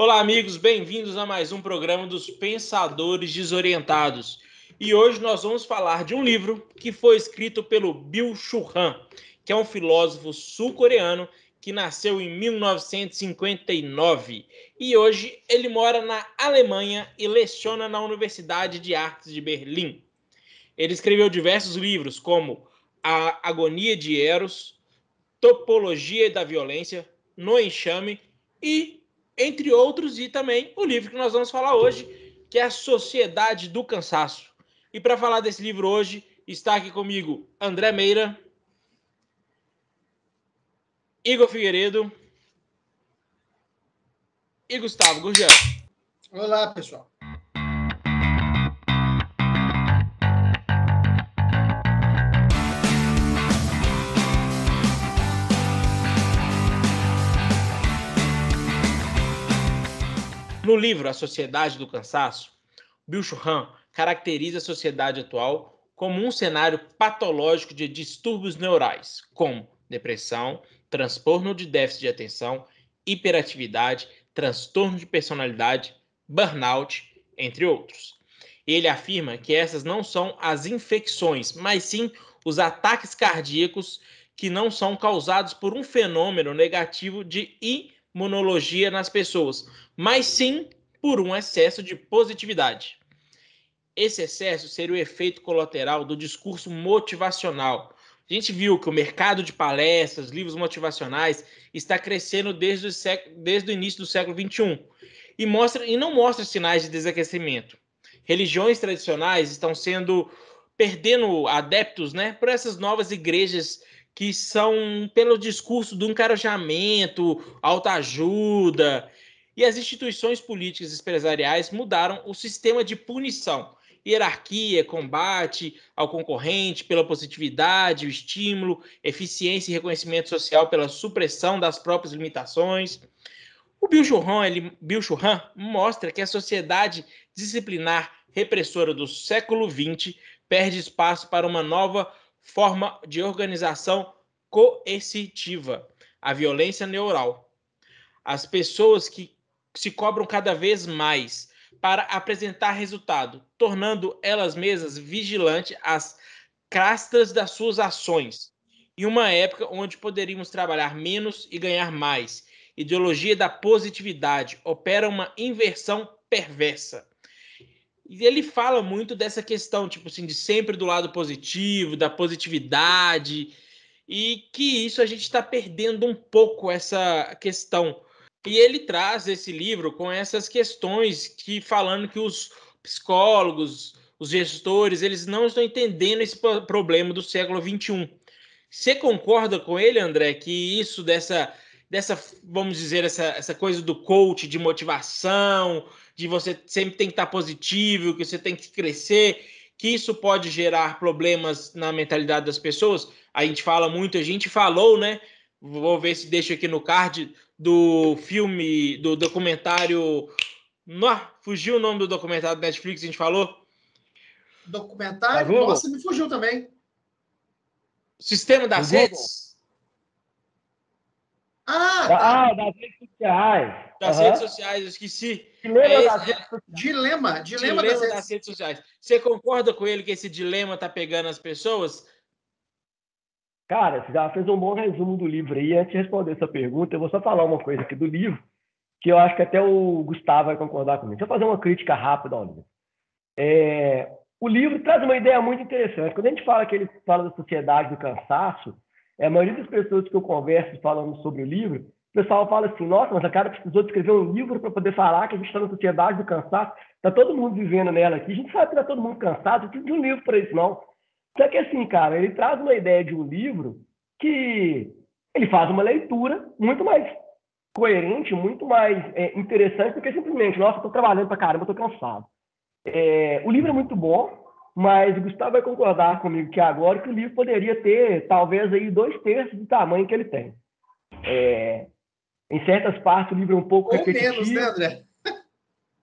Olá, amigos, bem-vindos a mais um programa dos Pensadores Desorientados. E hoje nós vamos falar de um livro que foi escrito pelo Bill Churran, que é um filósofo sul-coreano que nasceu em 1959 e hoje ele mora na Alemanha e leciona na Universidade de Artes de Berlim. Ele escreveu diversos livros, como A Agonia de Eros, Topologia da Violência, No Enxame e entre outros, e também o livro que nós vamos falar hoje, que é A Sociedade do Cansaço. E para falar desse livro hoje, está aqui comigo André Meira, Igor Figueiredo e Gustavo Gurgel. Olá, pessoal. No livro A Sociedade do Cansaço, Bill Churran caracteriza a sociedade atual como um cenário patológico de distúrbios neurais, como depressão, transtorno de déficit de atenção, hiperatividade, transtorno de personalidade, burnout, entre outros. Ele afirma que essas não são as infecções, mas sim os ataques cardíacos que não são causados por um fenômeno negativo de imunologia nas pessoas, mas sim por um excesso de positividade. Esse excesso seria o efeito colateral do discurso motivacional. A gente viu que o mercado de palestras, livros motivacionais está crescendo desde o, século, desde o início do século XXI e, mostra, e não mostra sinais de desaquecimento. Religiões tradicionais estão sendo perdendo adeptos né, por essas novas igrejas que são pelo discurso do encarajamento, autoajuda e as instituições políticas e empresariais mudaram o sistema de punição, hierarquia, combate ao concorrente pela positividade, o estímulo, eficiência e reconhecimento social pela supressão das próprias limitações. O Bill Churran, ele, Bill Churran mostra que a sociedade disciplinar repressora do século XX perde espaço para uma nova forma de organização coercitiva, a violência neural. As pessoas que se cobram cada vez mais para apresentar resultado, tornando elas mesmas vigilantes às castas das suas ações. Em uma época onde poderíamos trabalhar menos e ganhar mais, ideologia da positividade opera uma inversão perversa. E ele fala muito dessa questão, tipo assim, de sempre do lado positivo, da positividade, e que isso a gente está perdendo um pouco essa questão e ele traz esse livro com essas questões que falando que os psicólogos, os gestores, eles não estão entendendo esse problema do século 21. Você concorda com ele, André, que isso dessa dessa, vamos dizer, essa, essa coisa do coach de motivação, de você sempre tem que estar positivo, que você tem que crescer, que isso pode gerar problemas na mentalidade das pessoas? A gente fala muito, a gente falou, né? Vou ver se deixo aqui no card do filme, do documentário. Não, fugiu o nome do documentário do Netflix, a gente falou? Documentário? Tá Nossa, me fugiu também. Sistema das redes. Ah, tá. ah, das redes sociais. Das uhum. redes sociais, eu esqueci. Dilema, é, das redes sociais. dilema, dilema, dilema das, das redes sociais. Você concorda com ele que esse dilema tá pegando as pessoas? Cara, você já fez um bom resumo do livro aí. Antes de responder essa pergunta, eu vou só falar uma coisa aqui do livro, que eu acho que até o Gustavo vai concordar comigo. Deixa eu fazer uma crítica rápida ao livro. É, o livro traz uma ideia muito interessante. Quando a gente fala que ele fala da sociedade do cansaço, a maioria das pessoas que eu converso falando sobre o livro, o pessoal fala assim: nossa, mas a cara precisou escrever um livro para poder falar que a gente está na sociedade do cansaço, está todo mundo vivendo nela aqui. A gente sabe que está todo mundo cansado, não precisa de um livro para isso, não. Só que assim, cara, ele traz uma ideia de um livro que ele faz uma leitura muito mais coerente, muito mais é, interessante do que simplesmente, nossa, estou trabalhando para caramba, estou cansado. É, o livro é muito bom, mas o Gustavo vai concordar comigo que agora que o livro poderia ter talvez aí dois terços do tamanho que ele tem. É, em certas partes o livro é um pouco Ou repetitivo. menos, né, André?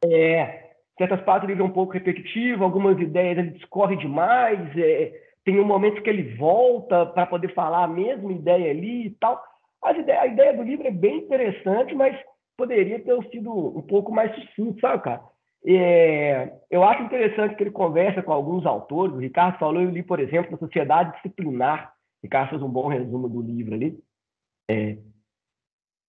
É, certas partes o livro é um pouco repetitivo, algumas ideias ele discorre demais, é, tem um momento que ele volta para poder falar a mesma ideia ali e tal. a ideia do livro é bem interessante, mas poderia ter sido um pouco mais sucinto, sabe, cara? É, eu acho interessante que ele conversa com alguns autores. O Ricardo falou, eu li, por exemplo, a Sociedade Disciplinar. O Ricardo fez um bom resumo do livro ali. É,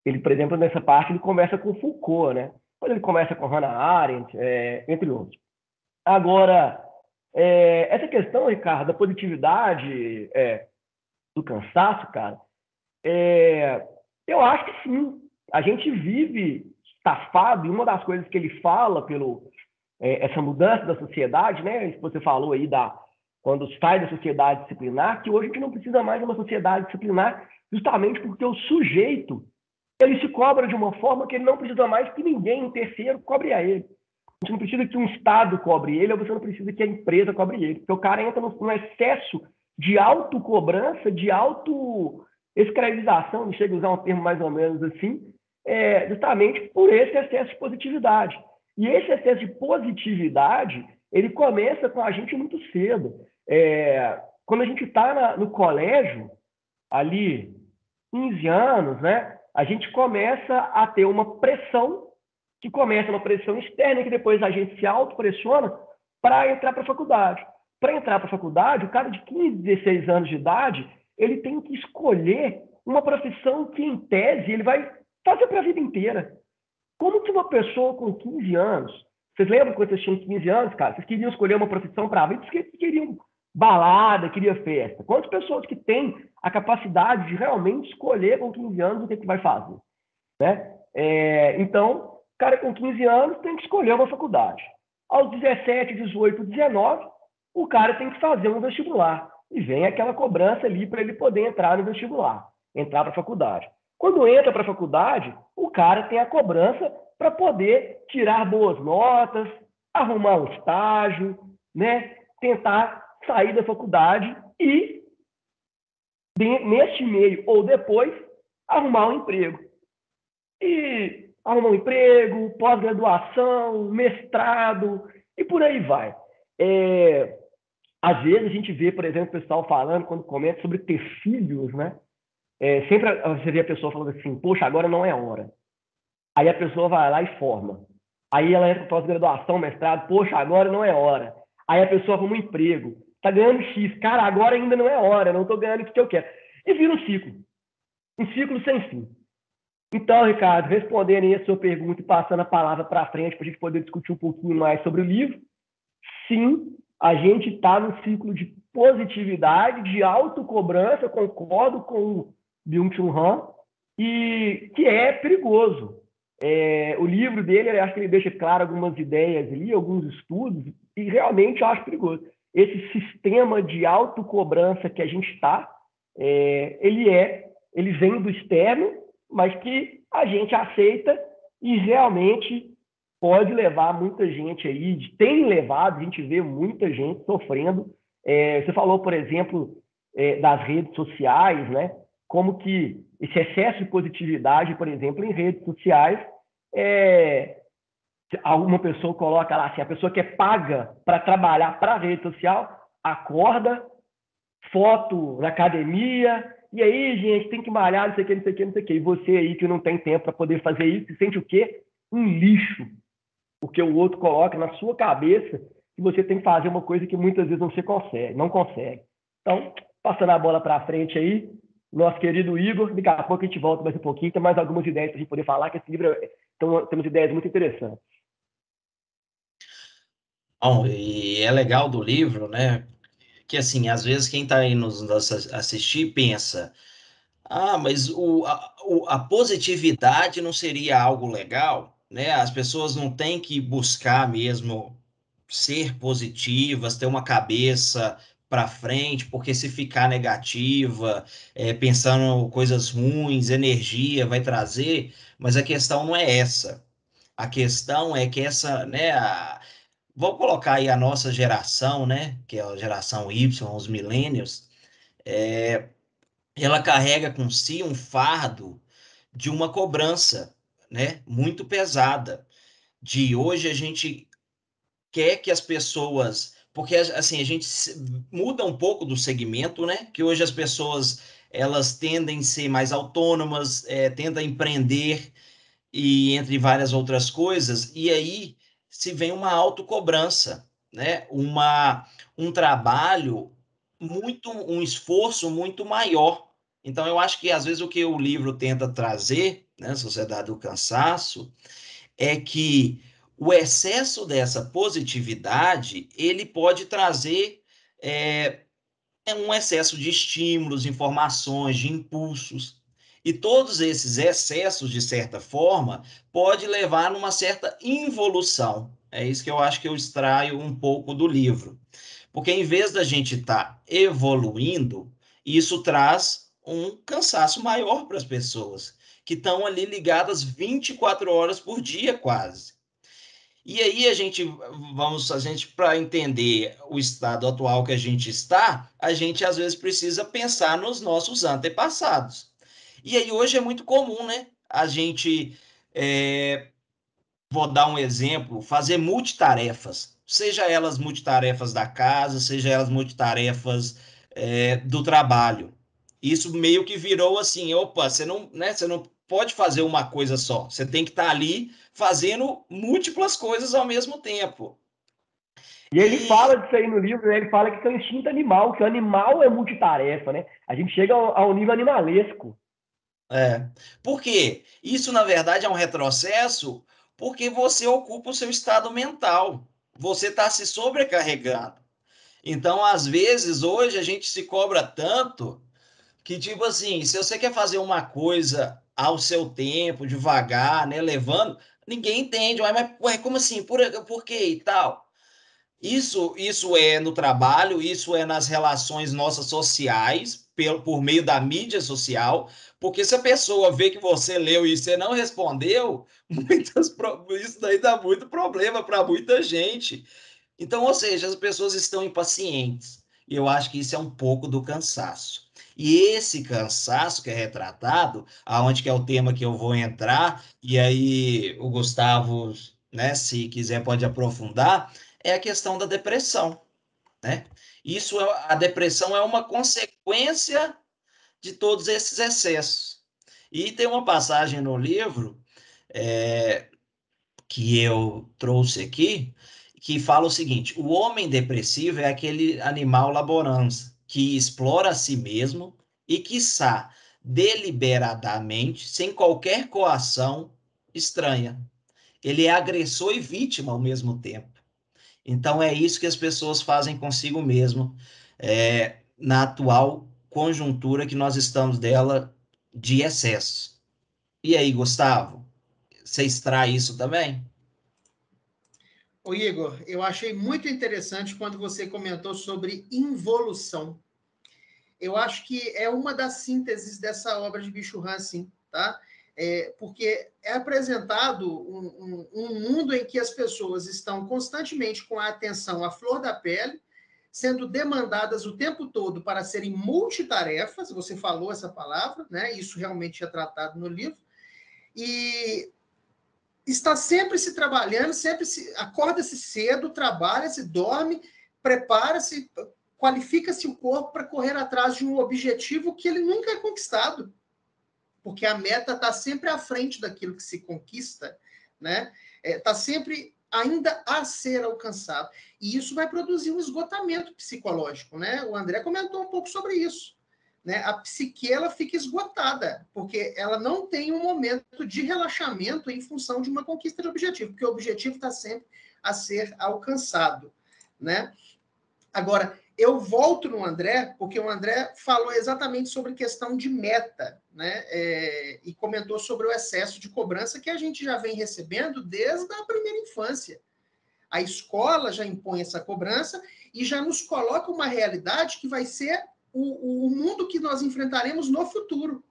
ele, por exemplo, nessa parte, ele conversa com Foucault, né? Depois ele conversa com Hannah Arendt, é, entre outros. Agora, é, essa questão, Ricardo, da positividade, é, do cansaço, cara, é, eu acho que sim. A gente vive estafado, e uma das coisas que ele fala pelo é, essa mudança da sociedade, né? Que você falou aí da quando sai da sociedade disciplinar, que hoje a gente não precisa mais de uma sociedade disciplinar, justamente porque o sujeito ele se cobra de uma forma que ele não precisa mais que ninguém, um terceiro, cobre a ele. Você não precisa que um Estado cobre ele, ou você não precisa que a empresa cobre ele. Porque o cara entra num excesso de autocobrança, de auto-escravização, chega a usar um termo mais ou menos assim, é, justamente por esse excesso de positividade. E esse excesso de positividade, ele começa com a gente muito cedo. É, quando a gente está no colégio, ali, 15 anos, né, a gente começa a ter uma pressão, que começa uma pressão externa, que depois a gente se autopressiona para entrar para a faculdade. Para entrar para a faculdade, o cara de 15, 16 anos de idade, ele tem que escolher uma profissão que, em tese, ele vai fazer para a vida inteira. Como que uma pessoa com 15 anos, vocês lembram quando vocês tinham 15 anos, cara? Vocês queriam escolher uma profissão para a vida, vocês queriam balada, queriam festa. Quantas pessoas que têm a capacidade de realmente escolher com 15 anos o que, é que vai fazer? Né? É, então, cara com 15 anos tem que escolher uma faculdade. Aos 17, 18, 19, o cara tem que fazer um vestibular. E vem aquela cobrança ali para ele poder entrar no vestibular, entrar para a faculdade. Quando entra para a faculdade, o cara tem a cobrança para poder tirar boas notas, arrumar um estágio, né? tentar sair da faculdade e, neste meio ou depois, arrumar um emprego. E arrumar um emprego, pós-graduação, mestrado e por aí vai. É, às vezes a gente vê, por exemplo, o pessoal falando, quando comenta sobre ter filhos, né? É, sempre você vê a pessoa falando assim, poxa, agora não é hora. Aí a pessoa vai lá e forma. Aí ela entra para pós-graduação, mestrado, poxa, agora não é hora. Aí a pessoa arruma um emprego, tá ganhando X, cara, agora ainda não é hora, não estou ganhando o que eu quero. E vira um ciclo. Um ciclo sem fim. Então, Ricardo, respondendo aí a sua pergunta e passando a palavra para frente para a gente poder discutir um pouquinho mais sobre o livro, sim, a gente está no ciclo de positividade, de autocobrança, concordo com Byung-Chul Han, e que é perigoso. É, o livro dele, eu acho que ele deixa claro algumas ideias ali, alguns estudos, e realmente eu acho perigoso. Esse sistema de autocobrança que a gente está, é, ele é, ele vem do externo, mas que a gente aceita e realmente pode levar muita gente aí, tem levado, a gente vê muita gente sofrendo. É, você falou, por exemplo, é, das redes sociais, né? Como que esse excesso de positividade, por exemplo, em redes sociais, é, alguma pessoa coloca lá assim, a pessoa que é paga para trabalhar para a rede social, acorda, foto na academia, e aí, gente, tem que malhar, não sei o que, não sei o que, não sei o que. E você aí que não tem tempo para poder fazer isso, se sente o quê? Um lixo porque o outro coloca na sua cabeça que você tem que fazer uma coisa que muitas vezes você consegue, não consegue. Então, passando a bola para frente aí, nosso querido Igor, daqui a pouco a gente volta mais um pouquinho, tem mais algumas ideias para a gente poder falar, que esse livro, então, temos ideias muito interessantes. Bom, e é legal do livro, né, que assim, às vezes quem está aí nos, nos assistir pensa, ah, mas o, a, a positividade não seria algo legal? né? As pessoas não têm que buscar mesmo ser positivas, ter uma cabeça para frente, porque se ficar negativa, é, pensando coisas ruins, energia vai trazer, mas a questão não é essa. A questão é que essa, né, a, vou colocar aí a nossa geração, né, que é a geração Y, os millennials, é, ela carrega com si um fardo de uma cobrança né, muito pesada. De hoje a gente quer que as pessoas, porque assim a gente muda um pouco do segmento, né? Que hoje as pessoas elas tendem a ser mais autônomas, é, tendem a empreender e entre várias outras coisas, e aí se vem uma autocobrança, né? Uma, um trabalho muito, um esforço muito maior. Então, eu acho que às vezes o que o livro tenta trazer, né, Sociedade do Cansaço, é que o excesso dessa positividade ele pode trazer é, um excesso de estímulos, informações, de impulsos. E todos esses excessos, de certa forma, pode levar a uma certa involução. É isso que eu acho que eu extraio um pouco do livro. Porque em vez da gente estar tá evoluindo, isso traz um cansaço maior para as pessoas, que estão ali ligadas 24 horas por dia, quase. E aí a gente vamos a gente para entender o estado atual que a gente está, a gente às vezes precisa pensar nos nossos antepassados. E aí hoje é muito comum, né? A gente, é, vou dar um exemplo, fazer multitarefas, seja elas multitarefas da casa, seja elas multitarefas é, do trabalho. Isso meio que virou assim, opa, você não, né? Você não pode fazer uma coisa só. Você tem que estar ali fazendo múltiplas coisas ao mesmo tempo. E ele fala disso aí no livro, né? ele fala que é um instinto animal, que o animal é multitarefa, né? A gente chega ao, ao nível animalesco. É. Por quê? Isso, na verdade, é um retrocesso porque você ocupa o seu estado mental. Você está se sobrecarregando. Então, às vezes, hoje a gente se cobra tanto que, tipo assim, se você quer fazer uma coisa ao seu tempo, devagar, né, levando, ninguém entende. Mas, ué, como assim? Por, por quê e tal? Isso, isso é no trabalho, isso é nas relações nossas sociais, por, por meio da mídia social, porque se a pessoa vê que você leu e você não respondeu, muitas, isso daí dá muito problema para muita gente. Então, ou seja, as pessoas estão impacientes. E eu acho que isso é um pouco do cansaço. E esse cansaço que é retratado, aonde que é o tema que eu vou entrar, e aí o Gustavo, né, se quiser pode aprofundar, é a questão da depressão, né? Isso é, a depressão é uma consequência de todos esses excessos. E tem uma passagem no livro é, que eu trouxe aqui que fala o seguinte: o homem depressivo é aquele animal laborança que explora a si mesmo e que está deliberadamente, sem qualquer coação estranha. Ele é agressor e vítima ao mesmo tempo. Então é isso que as pessoas fazem consigo mesmo é, na atual conjuntura que nós estamos dela de excesso. E aí, Gustavo, você extrai isso também? Ô Igor, eu achei muito interessante quando você comentou sobre involução. Eu acho que é uma das sínteses dessa obra de Bicho sim, tá? É, porque é apresentado um, um, um mundo em que as pessoas estão constantemente com a atenção à flor da pele, sendo demandadas o tempo todo para serem multitarefas, você falou essa palavra, né? Isso realmente é tratado no livro. E está sempre se trabalhando, sempre se acorda-se cedo, trabalha-se, dorme, prepara-se, qualifica-se o corpo para correr atrás de um objetivo que ele nunca é conquistado. Porque a meta está sempre à frente daquilo que se conquista, né? Está é, sempre ainda a ser alcançado. E isso vai produzir um esgotamento psicológico, né? O André comentou um pouco sobre isso. Né? A psique ela fica esgotada, porque ela não tem um momento de relaxamento em função de uma conquista de objetivo, porque o objetivo está sempre a ser alcançado, né? Agora, eu volto no André, porque o André falou exatamente sobre questão de meta, né? É, e comentou sobre o excesso de cobrança que a gente já vem recebendo desde a primeira infância. A escola já impõe essa cobrança e já nos coloca uma realidade que vai ser o, o mundo que nós enfrentaremos no futuro,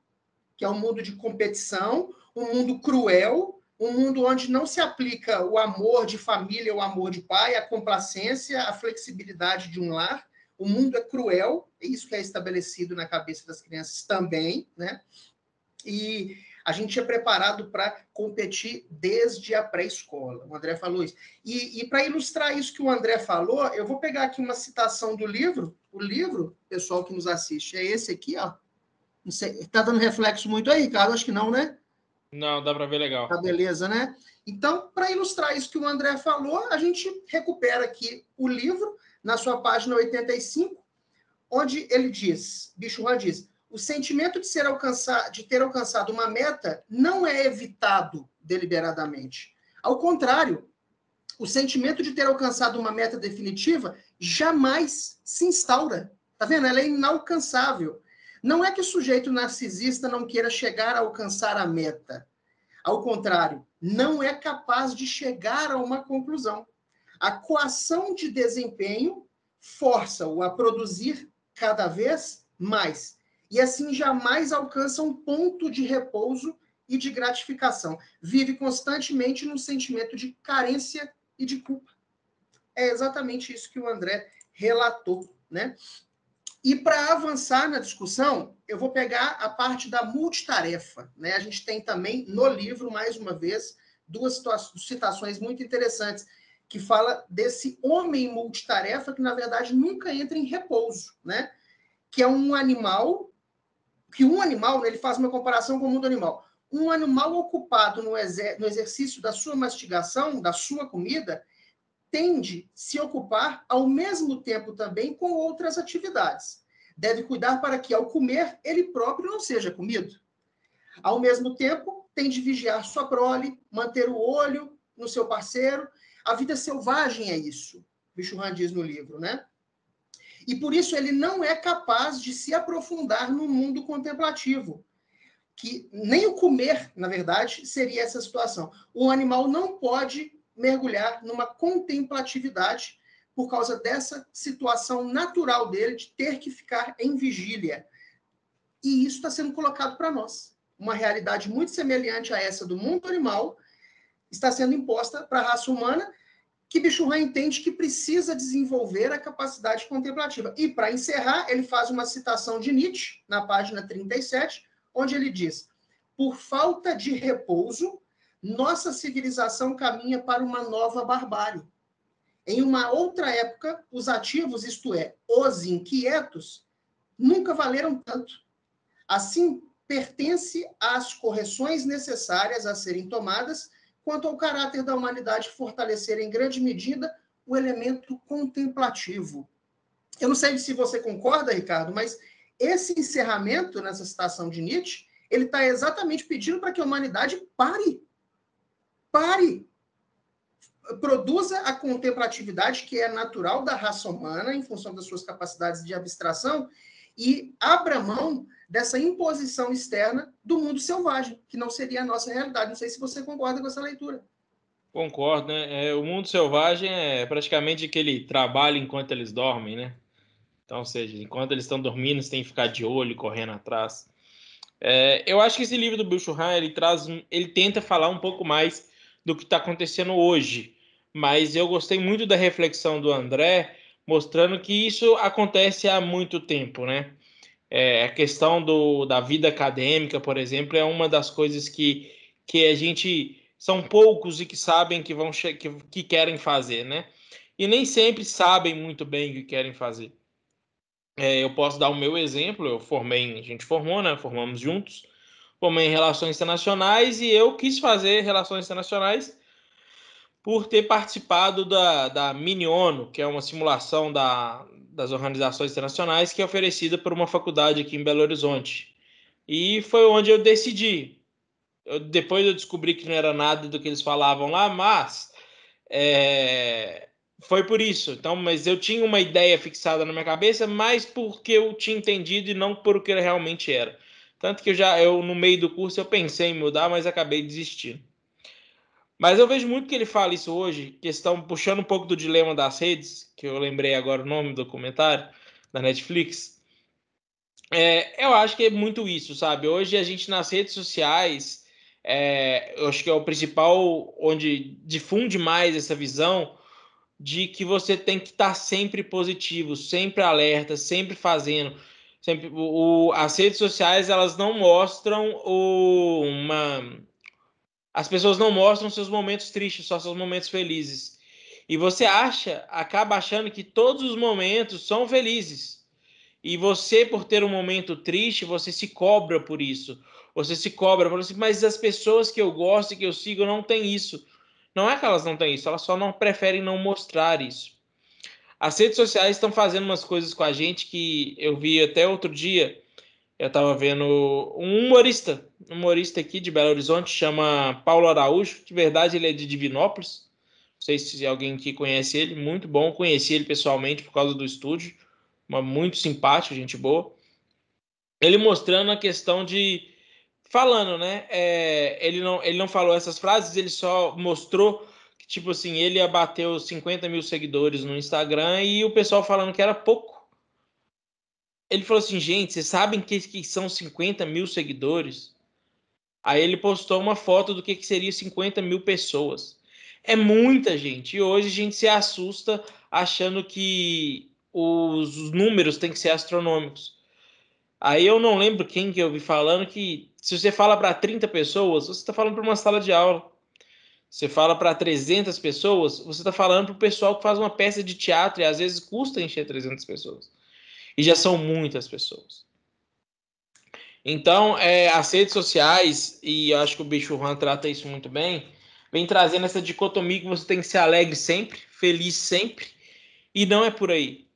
que é um mundo de competição, um mundo cruel, um mundo onde não se aplica o amor de família, o amor de pai, a complacência, a flexibilidade de um lar, o mundo é cruel, é isso que é estabelecido na cabeça das crianças também, né? E a gente é preparado para competir desde a pré-escola. O André falou isso. E, e para ilustrar isso que o André falou, eu vou pegar aqui uma citação do livro. O livro, pessoal que nos assiste, é esse aqui, ó. Está dando reflexo muito aí, Ricardo? Acho que não, né? Não, dá para ver legal. Tá beleza, né? Então, para ilustrar isso que o André falou, a gente recupera aqui o livro, na sua página 85, onde ele diz, Bicho Juan diz, o sentimento de, ser alcançar, de ter alcançado uma meta não é evitado deliberadamente. Ao contrário, o sentimento de ter alcançado uma meta definitiva jamais se instaura. Tá vendo? Ela é inalcançável. Não é que o sujeito narcisista não queira chegar a alcançar a meta. Ao contrário, não é capaz de chegar a uma conclusão. A coação de desempenho força-o a produzir cada vez mais. E assim jamais alcança um ponto de repouso e de gratificação. Vive constantemente num sentimento de carência e de culpa. É exatamente isso que o André relatou, né? E para avançar na discussão, eu vou pegar a parte da multitarefa. Né? A gente tem também no livro, mais uma vez, duas citações muito interessantes, que fala desse homem multitarefa que, na verdade, nunca entra em repouso, né? que é um animal, que um animal, né, ele faz uma comparação com o mundo animal, um animal ocupado no, exer no exercício da sua mastigação, da sua comida, tende se ocupar ao mesmo tempo também com outras atividades. Deve cuidar para que, ao comer, ele próprio não seja comido. Ao mesmo tempo, tem de vigiar sua prole, manter o olho no seu parceiro. A vida selvagem é isso, Bichurran diz no livro, né? E por isso ele não é capaz de se aprofundar no mundo contemplativo. Que nem o comer, na verdade, seria essa situação. O animal não pode mergulhar numa contemplatividade por causa dessa situação natural dele de ter que ficar em vigília. E isso está sendo colocado para nós. Uma realidade muito semelhante a essa do mundo animal está sendo imposta para a raça humana, que Bichurran entende que precisa desenvolver a capacidade contemplativa. E, para encerrar, ele faz uma citação de Nietzsche, na página 37, onde ele diz: Por falta de repouso, nossa civilização caminha para uma nova barbárie. Em uma outra época, os ativos, isto é, os inquietos, nunca valeram tanto. Assim, pertence às correções necessárias a serem tomadas quanto ao caráter da humanidade fortalecer em grande medida o elemento contemplativo. Eu não sei se você concorda, Ricardo, mas esse encerramento nessa citação de Nietzsche, ele está exatamente pedindo para que a humanidade pare pare, produza a contemplatividade que é natural da raça humana, em função das suas capacidades de abstração, e abra mão dessa imposição externa do mundo selvagem, que não seria a nossa realidade. Não sei se você concorda com essa leitura. Concordo, né? É, o mundo selvagem é praticamente aquele trabalho enquanto eles dormem, né? Então, ou seja, enquanto eles estão dormindo, você tem que ficar de olho, correndo atrás. É, eu acho que esse livro do Bill ele traz, ele tenta falar um pouco mais do que está acontecendo hoje. Mas eu gostei muito da reflexão do André, mostrando que isso acontece há muito tempo, né? É, a questão do, da vida acadêmica, por exemplo, é uma das coisas que, que a gente são poucos e que sabem que vão que, que querem fazer, né? E nem sempre sabem muito bem o que querem fazer. É, eu posso dar o meu exemplo. Eu formei, a gente formou, né? Formamos juntos formei em Relações Internacionais e eu quis fazer Relações Internacionais por ter participado da, da Mini ONU, que é uma simulação da, das organizações internacionais que é oferecida por uma faculdade aqui em Belo Horizonte. E foi onde eu decidi. Eu, depois eu descobri que não era nada do que eles falavam lá, mas é, foi por isso. Então, mas eu tinha uma ideia fixada na minha cabeça, mais porque eu tinha entendido e não por o que realmente era. Tanto que eu já, eu, no meio do curso, eu pensei em mudar, mas acabei desistindo. Mas eu vejo muito que ele fala isso hoje, questão puxando um pouco do dilema das redes, que eu lembrei agora o nome do comentário da Netflix. É, eu acho que é muito isso, sabe? Hoje a gente nas redes sociais, é, eu acho que é o principal onde difunde mais essa visão de que você tem que estar sempre positivo, sempre alerta, sempre fazendo sempre o, as redes sociais elas não mostram o, uma as pessoas não mostram seus momentos tristes, só seus momentos felizes. E você acha, acaba achando que todos os momentos são felizes. E você, por ter um momento triste, você se cobra por isso. você se cobra, assim, mas as pessoas que eu gosto e que eu sigo não têm isso. Não é que elas não têm isso, elas só não preferem não mostrar isso. As redes sociais estão fazendo umas coisas com a gente que eu vi até outro dia. Eu estava vendo um humorista, um humorista aqui de Belo Horizonte, chama Paulo Araújo. De verdade, ele é de Divinópolis. Não sei se alguém aqui conhece ele, muito bom. Conheci ele pessoalmente por causa do estúdio, uma muito simpático, gente boa. Ele mostrando a questão de falando, né? É, ele não ele não falou essas frases, ele só mostrou que tipo assim ele abateu 50 mil seguidores no Instagram e o pessoal falando que era pouco. Ele falou assim, gente, vocês sabem que, que são 50 mil seguidores? Aí ele postou uma foto do que, que seria 50 mil pessoas. É muita gente. E hoje a gente se assusta achando que os números têm que ser astronômicos. Aí eu não lembro quem que eu vi falando que se você fala para 30 pessoas, você está falando para uma sala de aula. Você fala para 300 pessoas, você está falando para o pessoal que faz uma peça de teatro e às vezes custa encher 300 pessoas. E já são muitas pessoas. Então, é, as redes sociais, e eu acho que o Bicho Juan trata isso muito bem, vem trazendo essa dicotomia que você tem que ser alegre sempre, feliz sempre, e não é por aí.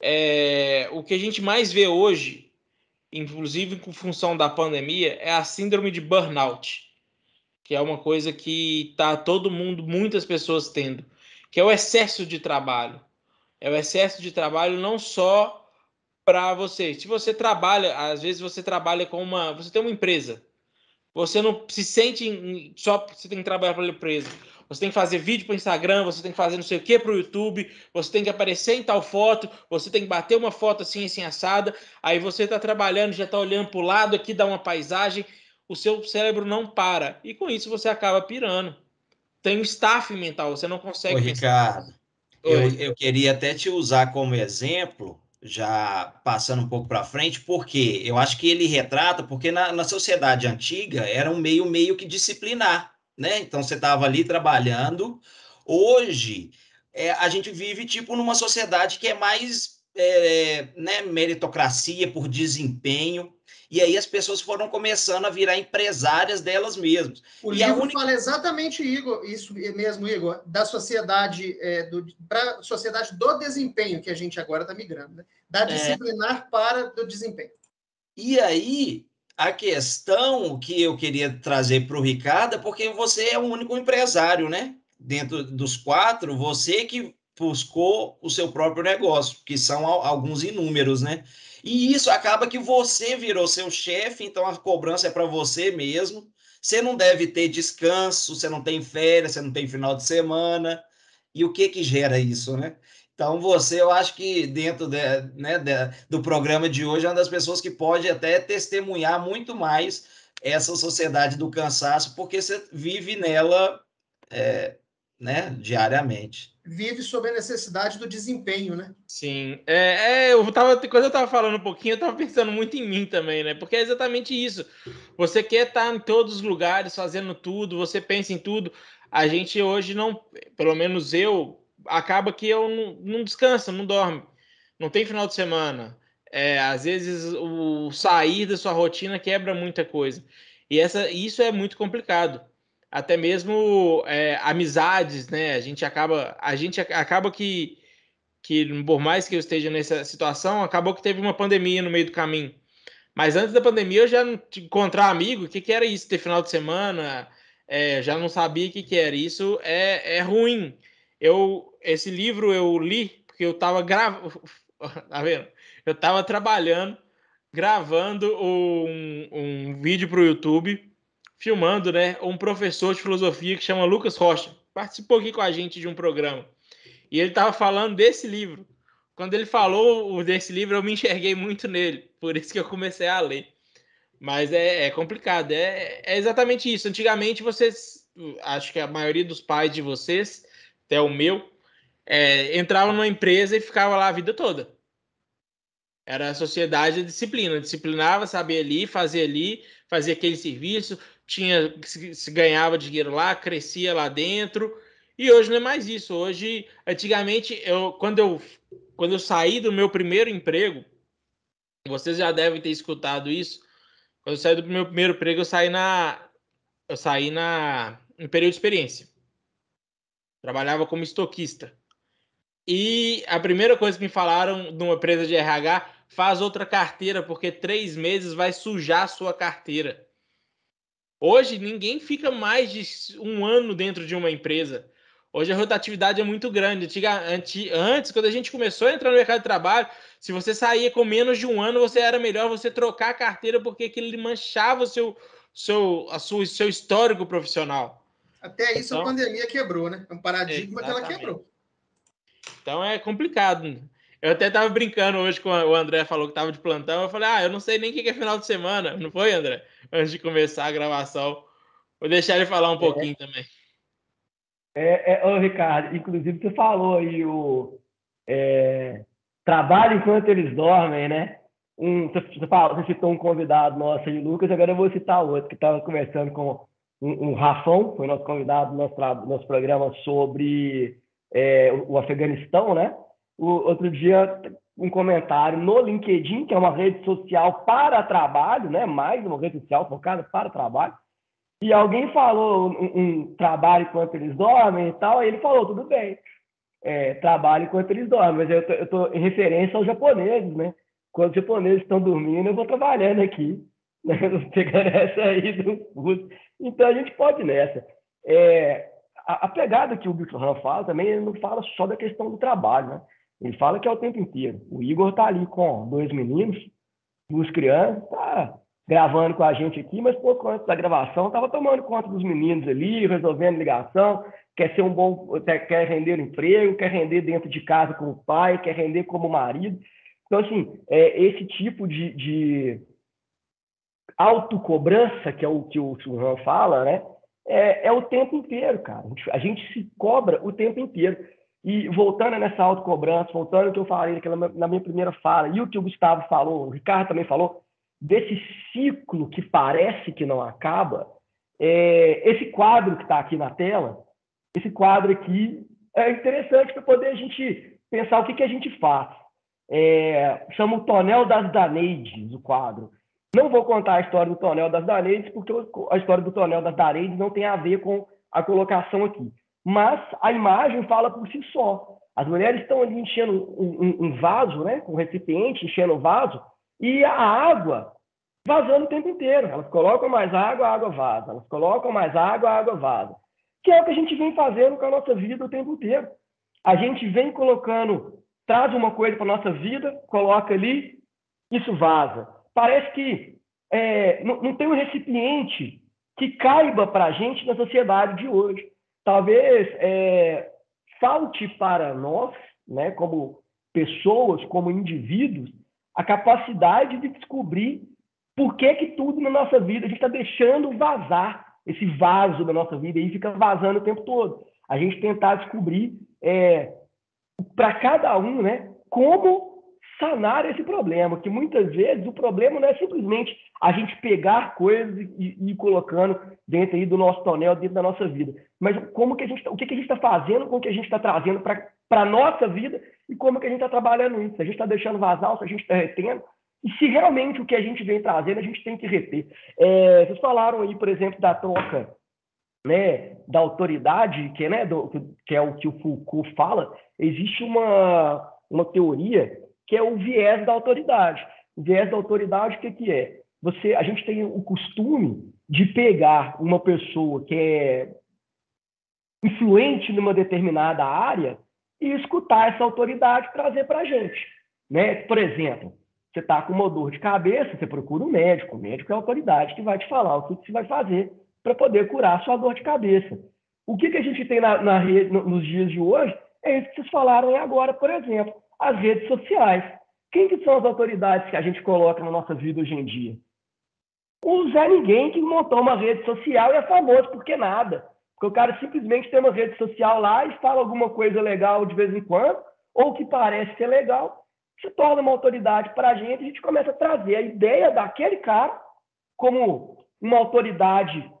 É, o que a gente mais vê hoje, inclusive com função da pandemia, é a síndrome de burnout, que é uma coisa que tá todo mundo, muitas pessoas tendo, que é o excesso de trabalho. É o excesso de trabalho não só para você. Se você trabalha, às vezes você trabalha com uma, você tem uma empresa. Você não se sente só você tem que trabalhar para a empresa. Você tem que fazer vídeo para o Instagram, você tem que fazer não sei o que para o YouTube, você tem que aparecer em tal foto, você tem que bater uma foto assim, assim, assada. Aí você está trabalhando, já está olhando para o lado aqui, dá uma paisagem, o seu cérebro não para. E com isso você acaba pirando. Tem um staff mental, você não consegue. Ô, Ricardo, eu, eu queria até te usar como exemplo já passando um pouco para frente, porque eu acho que ele retrata, porque na, na sociedade antiga era um meio meio que disciplinar, né? Então você estava ali trabalhando. Hoje é, a gente vive tipo numa sociedade que é mais é, né, meritocracia por desempenho. E aí as pessoas foram começando a virar empresárias delas mesmas. O e livro única... fala exatamente Igor, isso mesmo, Igor, da sociedade é, para a sociedade do desempenho que a gente agora está migrando, né? da é. disciplinar é. para do desempenho. E aí a questão que eu queria trazer para o Ricardo porque você é o único empresário, né? Dentro dos quatro, você que buscou o seu próprio negócio, que são alguns inúmeros, né? E isso acaba que você virou seu chefe, então a cobrança é para você mesmo. Você não deve ter descanso, você não tem férias, você não tem final de semana. E o que que gera isso, né? Então você, eu acho que dentro de, né, de, do programa de hoje é uma das pessoas que pode até testemunhar muito mais essa sociedade do cansaço, porque você vive nela é, né, diariamente vive sob a necessidade do desempenho, né? Sim. É, é, eu tava, quando eu tava falando um pouquinho, eu tava pensando muito em mim também, né? Porque é exatamente isso. Você quer estar em todos os lugares, fazendo tudo, você pensa em tudo. A gente hoje não, pelo menos eu, acaba que eu não, não descansa, não dorme. Não tem final de semana. É, às vezes o sair da sua rotina quebra muita coisa. E essa, isso é muito complicado até mesmo é, amizades, né? A gente acaba, a gente acaba que, que, por mais que eu esteja nessa situação, acabou que teve uma pandemia no meio do caminho. Mas antes da pandemia eu já encontrar amigo, o que, que era isso? Ter final de semana, é, já não sabia o que, que era. Isso é, é ruim. Eu, esse livro eu li porque eu estava gravando, tá vendo? Eu estava trabalhando, gravando um, um vídeo para o YouTube filmando, né, um professor de filosofia que chama Lucas Rocha. Participou aqui com a gente de um programa. E ele estava falando desse livro. Quando ele falou desse livro, eu me enxerguei muito nele. Por isso que eu comecei a ler. Mas é, é complicado. É, é, exatamente isso. Antigamente, vocês, acho que a maioria dos pais de vocês, até o meu, é, entravam numa empresa e ficava lá a vida toda. Era a sociedade a disciplina. Disciplinava, sabia ali, fazia ali, fazia aquele serviço, tinha se ganhava dinheiro lá, crescia lá dentro. E hoje não é mais isso. Hoje, antigamente, eu quando eu quando eu saí do meu primeiro emprego, vocês já devem ter escutado isso. Quando eu saí do meu primeiro emprego, eu saí na. Eu saí na. em período de experiência. Trabalhava como estoquista. E a primeira coisa que me falaram numa empresa de RH, faz outra carteira, porque três meses vai sujar a sua carteira. Hoje ninguém fica mais de um ano dentro de uma empresa. Hoje a rotatividade é muito grande. Antes, quando a gente começou a entrar no mercado de trabalho, se você saía com menos de um ano, você era melhor você trocar a carteira porque aquilo manchava o seu, seu, a sua, seu histórico profissional. Até isso então, a pandemia quebrou, né? É um paradigma exatamente. que ela quebrou. Então é complicado. Eu até estava brincando hoje com o André falou que estava de plantão. Eu falei, ah, eu não sei nem o que é final de semana. Não foi, André? Antes de começar a gravação. Vou deixar ele falar um é. pouquinho também. É, é, ô, Ricardo, inclusive você falou aí o é, trabalho enquanto eles dormem, né? Um, você, você citou um convidado nosso aí, Lucas, agora eu vou citar outro que estava conversando com um, um Rafão, foi nosso convidado no nosso, nosso programa sobre é, o Afeganistão, né? Outro dia, um comentário no LinkedIn, que é uma rede social para trabalho, né? Mais uma rede social focada para trabalho. E alguém falou um, um trabalho enquanto eles dormem e tal, e ele falou, tudo bem, é, trabalho enquanto eles dormem, mas eu estou em referência aos japoneses, né? Quando os japoneses estão dormindo, eu vou trabalhando aqui, né? pegando essa aí do curso. Então a gente pode nessa. É, a, a, pegada que o Bill fala também, ele não fala só da questão do trabalho, né? Ele fala que é o tempo inteiro. O Igor tá ali com dois meninos, duas crianças, tá gravando com a gente aqui, mas pouco antes da gravação estava tomando conta dos meninos ali, resolvendo ligação, quer ser um bom, quer render emprego, quer render dentro de casa com o pai, quer render como marido. Então, assim, é, esse tipo de, de autocobrança, que é o que o Juan fala, né? É, é, o tempo inteiro, cara. A gente, se cobra o tempo inteiro. E voltando nessa autocobrança, voltando ao que eu falei na minha primeira fala, e o que o Gustavo falou, o Ricardo também falou, desse ciclo que parece que não acaba, é, esse quadro que está aqui na tela, esse quadro aqui é interessante para poder a gente pensar o que, que a gente faz. É, chama o Tonel das Daneides, o quadro. Não vou contar a história do Tonel das Daneides, porque a história do Tonel das Daneides não tem a ver com a colocação aqui. Mas a imagem fala por si só. As mulheres estão ali enchendo um, um, vaso, né, um recipiente, enchendo o vaso, e a água vazando o tempo inteiro. Elas colocam mais água, a água vaza. Elas colocam mais água, a água vaza. Que é o que a gente vem fazendo com a nossa vida o tempo inteiro. A gente vem colocando, traz uma coisa para a nossa vida, coloca ali, isso vaza. Parece que é, não, não, tem um recipiente que caiba para a gente na sociedade de hoje. Talvez é, falte para nós, né, como pessoas, como indivíduos, a capacidade de descobrir por que, que tudo na nossa vida a gente está deixando vazar esse vaso da nocha vida e fica vazando o tempo todo. A gente tentar descobrir é, para cada um, né, como sanar esse problema, que muitas vezes o problema não é simplesmente a gente pegar coisas e, ir colocando dentro aí do nosso tonel, dentro da nossa vida, mas como que a gente, tá, o que, que a gente está fazendo com o que a gente está trazendo para a nossa vida e como que a gente está trabalhando isso. Se a gente está deixando vazar, se a gente está retendo, e se realmente o que a gente vem trazendo, a gente tem que reter. É, vocês falaram aí, por exemplo, da troca né, da autoridade, que, né, do, que é o que o Foucault fala, existe uma, uma teoria que é o viés da autoridade. O viés da autoridade, o que, que é? Você, a gente tem o costume de pegar uma pessoa que é influente numa determinada área e escutar essa autoridade trazer para a gente. Né? Por exemplo, você está com uma dor de cabeça, você procura um médico. O médico é a autoridade que vai te falar o que, você vai fazer para poder curar a sua dor de cabeça. O que, que a gente tem na, na rede, no, nos dias de hoje é isso que vocês falaram agora, por exemplo, as redes sociais. Quem que são as autoridades que a gente coloca na nossa vida hoje em dia? O Zé Ninguém que montou uma rede social e é famoso porque nada. Porque o cara simplesmente tem uma rede social lá e fala alguma coisa legal de vez em quando, ou que parece ser legal, se torna uma autoridade para a gente, a gente começa a trazer a ideia daquele cara como uma autoridade,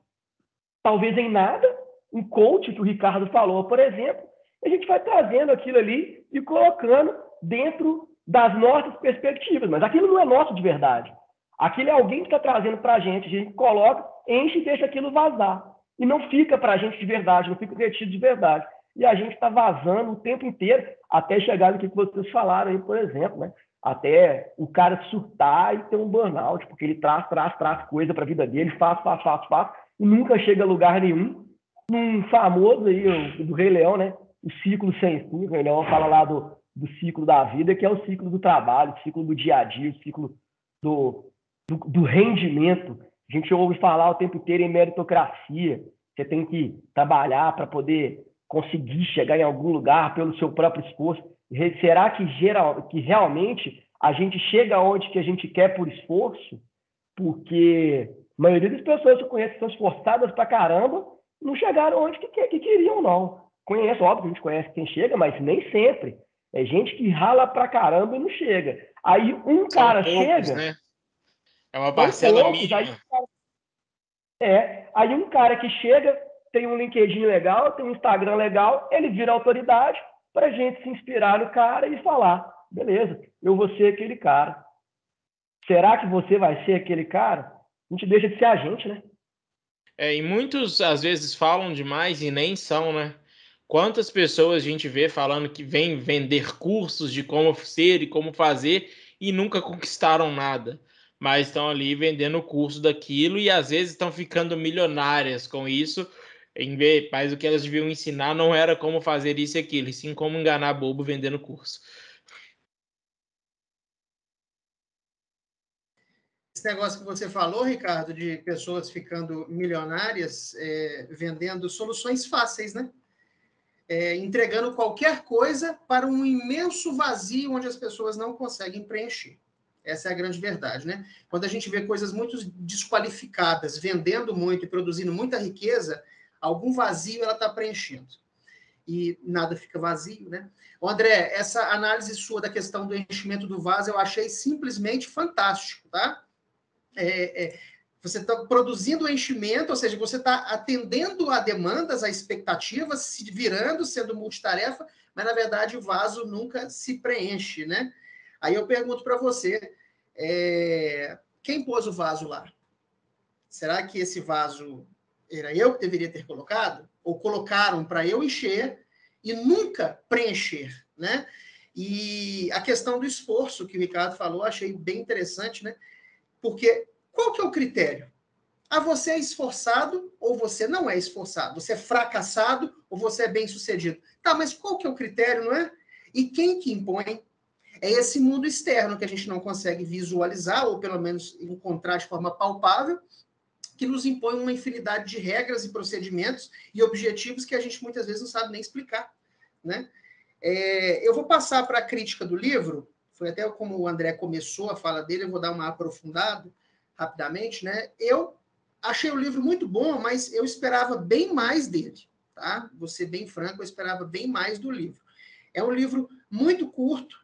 talvez em nada, um coach que o Ricardo falou, por exemplo, a gente vai trazendo aquilo ali e colocando dentro das nossas perspectivas, mas aquilo não é nosso de verdade. Aquilo é alguém que está trazendo para a gente, a gente coloca, enche e deixa aquilo vazar. E não fica para a gente de verdade, não fica retido de verdade. E a gente está vazando o tempo inteiro, até chegar no que vocês falaram aí, por exemplo, né? Até o cara surtar e ter um burnout, porque ele traz, traz, traz coisa para a vida dele, faz, faz, faz, faz, e nunca chega a lugar nenhum. Um famoso aí, do Rei Leão, né? O ciclo sem fim, o Rei Leão fala lá do, do ciclo da vida, que é o ciclo do trabalho, o ciclo do dia a dia, o ciclo do, do, do rendimento. A gente ouve falar o tempo inteiro em meritocracia. Você tem que trabalhar para poder conseguir chegar em algum lugar pelo seu próprio esforço. Será que, geral, que realmente a gente chega onde que a gente quer por esforço? Porque a maioria das pessoas que eu conheço são esforçadas para caramba não chegaram onde que, que, que queriam, não. Conheço, óbvio, a gente conhece quem chega, mas nem sempre. É gente que rala pra caramba e não chega. Aí um cara poucos, chega. Né? É uma parcela poucos. Aí, é, aí um cara que chega, tem um LinkedIn legal, tem um Instagram legal, ele vira autoridade para a gente se inspirar no cara e falar: beleza, eu vou ser aquele cara. Será que você vai ser aquele cara? A gente deixa de ser a gente, né? É, e muitos às vezes falam demais e nem são, né? Quantas pessoas a gente vê falando que vem vender cursos de como ser e como fazer e nunca conquistaram nada, mas estão ali vendendo o curso daquilo e às vezes estão ficando milionárias com isso, em vez, mas o que elas deviam ensinar não era como fazer isso e aquilo, e sim como enganar bobo vendendo curso. Esse negócio que você falou, Ricardo, de pessoas ficando milionárias é, vendendo soluções fáceis, né? É, entregando qualquer coisa para um imenso vazio onde as pessoas não conseguem preencher. Essa é a grande verdade, né? Quando a gente vê coisas muito desqualificadas, vendendo muito e produzindo muita riqueza, algum vazio ela está preenchendo. E nada fica vazio, né? André, essa análise sua da questão do enchimento do vaso eu achei simplesmente fantástico, tá? É, é, você está produzindo enchimento, ou seja, você está atendendo a demandas, a expectativas, se virando, sendo multitarefa, mas na verdade o vaso nunca se preenche, né? Aí eu pergunto para você, é... quem pôs o vaso lá? Será que esse vaso era eu que deveria ter colocado? Ou colocaram para eu encher e nunca preencher, né? E a questão do esforço que o Ricardo falou, achei bem interessante, né? Porque qual que é o critério? Ah, você é esforçado ou você não é esforçado? Você é fracassado ou você é bem-sucedido? Tá, mas qual que é o critério, não é? E quem que impõe? É esse mundo externo que a gente não consegue visualizar, ou pelo menos encontrar de forma palpável, que nos impõe uma infinidade de regras e procedimentos e objetivos que a gente muitas vezes não sabe nem explicar, né? É, eu vou passar para a crítica do livro, foi até como o André começou a fala dele, eu vou dar uma aprofundada rapidamente, né? Eu achei o livro muito bom, mas eu esperava bem mais dele, tá? Vou ser bem franco, eu esperava bem mais do livro. É um livro muito curto,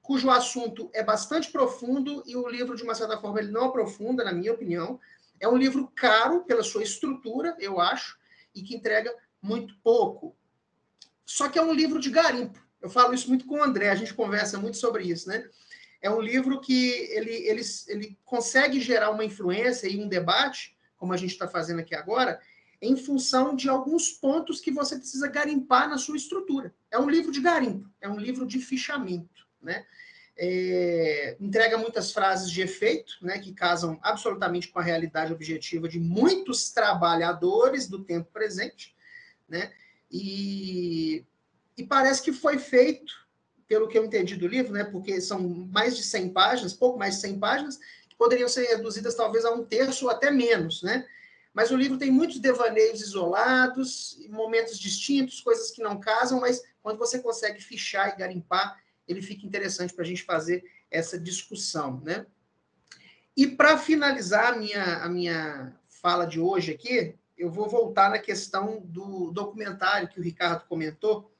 cujo assunto é bastante profundo e o livro, de uma certa forma, ele não aprofunda, na minha opinião. É um livro caro pela sua estrutura, eu acho, e que entrega muito pouco. Só que é um livro de garimpo. Eu falo isso muito com o André, a gente conversa muito sobre isso, né? É um livro que ele, ele, ele consegue gerar uma influência e um debate, como a gente está fazendo aqui agora, em função de alguns pontos que você precisa garimpar na sua estrutura. É um livro de garimpo, é um livro de fichamento, né? É, entrega muitas frases de efeito, né, que casam absolutamente com a realidade objetiva de muitos trabalhadores do tempo presente, né? E, e parece que foi feito pelo que eu entendi do livro, né, porque são mais de 100 páginas, pouco mais de 100 páginas, que poderiam ser reduzidas talvez a um terço ou até menos, né? Mas o livro tem muitos devaneios isolados, momentos distintos, coisas que não casam, mas quando você consegue fichar e garimpar, ele fica interessante para a gente fazer essa discussão, né? E para finalizar a minha, a minha fala de hoje aqui, eu vou voltar na questão do documentário que o Ricardo comentou,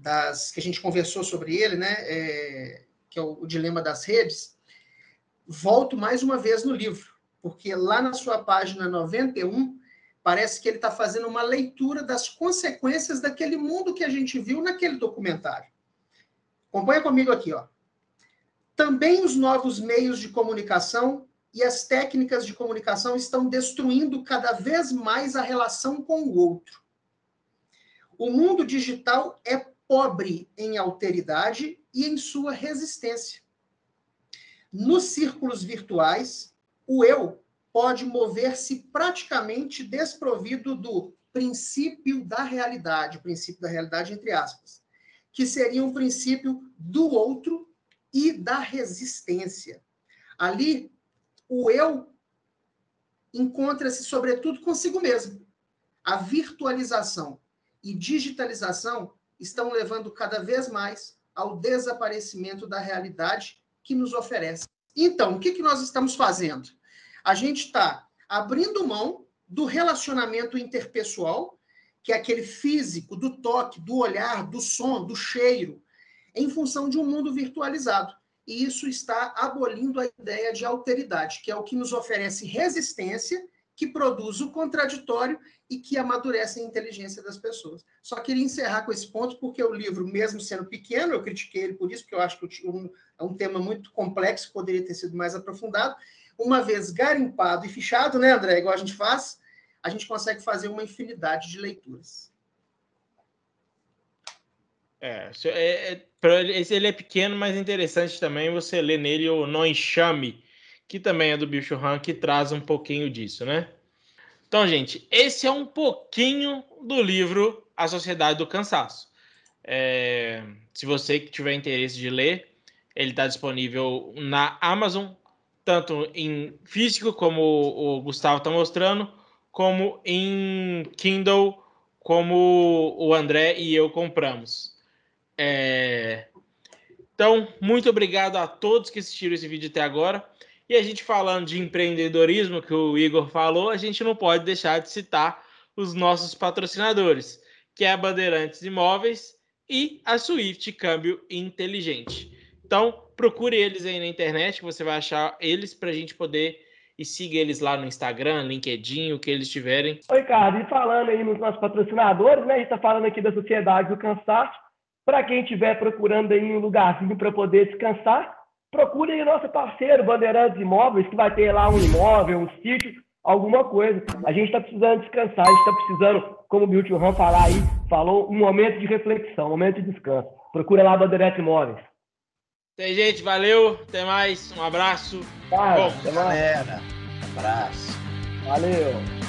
das que a gente conversou sobre ele, né, é, que é o, o, dilema das redes, volto mais uma vez no livro, porque lá na sua página 91 parece que ele está fazendo uma leitura das consequências daquele mundo que a gente viu naquele documentário. Acompanha comigo aqui, ó. Também os novos meios de comunicação e as técnicas de comunicação estão destruindo cada vez mais a relação com o outro. O mundo digital é pobre em alteridade e em sua resistência. Nos círculos virtuais, o eu pode mover-se praticamente desprovido do princípio da realidade, princípio da realidade entre aspas, que seria um princípio do outro e da resistência. Ali, o eu encontra-se, sobretudo, consigo mesmo. A virtualização e digitalização estão levando cada vez mais ao desaparecimento da realidade que nos oferece. Então, o que, que nós estamos fazendo? A gente está abrindo mão do relacionamento interpessoal, que é aquele físico, do toque, do olhar, do som, do cheiro, em função de um mundo virtualizado. E isso está abolindo a ideia de alteridade, que é o que nos oferece resistência, que produz o contraditório e que amadurece a inteligência das pessoas. Só queria encerrar com esse ponto, porque o livro, mesmo sendo pequeno, eu critiquei ele por isso, porque eu acho que é um tema muito complexo, poderia ter sido mais aprofundado. Uma vez garimpado e fichado, né, André, igual a gente faz, a gente consegue fazer uma infinidade de leituras. É, é, é ele é pequeno, mas interessante também você ler nele o No Enxame, que também é do Bill Churran, que traz um pouquinho disso, né? Então, gente, esse é um pouquinho do livro A Sociedade do Cansaço. É, se você tiver interesse de ler, ele está disponível na Amazon, tanto em físico, como o Gustavo está mostrando, como em Kindle, como o André e eu compramos. É... Então, muito obrigado a todos que assistiram esse vídeo até agora. E a gente falando de empreendedorismo, que o Igor falou, a gente não pode deixar de citar os nossos patrocinadores, que é a Bandeirantes Imóveis e a Swift Câmbio Inteligente. Então, procure eles aí na internet, que você vai achar eles para a gente poder e siga eles lá no Instagram, LinkedIn, o que eles tiverem. Oi, Ricardo, e falando aí nos nossos patrocinadores, né? A gente está falando aqui da Sociedade do Cansaço. Para quem estiver procurando aí um lugarzinho para poder descansar, procure aí o nosso parceiro, Bandeirantes Imóveis, que vai ter lá um imóvel, um sítio, alguma coisa. A gente está precisando descansar, a gente está precisando, como o Milton Ram falar aí, falou, um momento de reflexão, um momento de descanso. Procura lá Bandeirantes Imóveis. Tem gente, valeu, até mais, um abraço. Cara, Bom, galera, abraço. Valeu.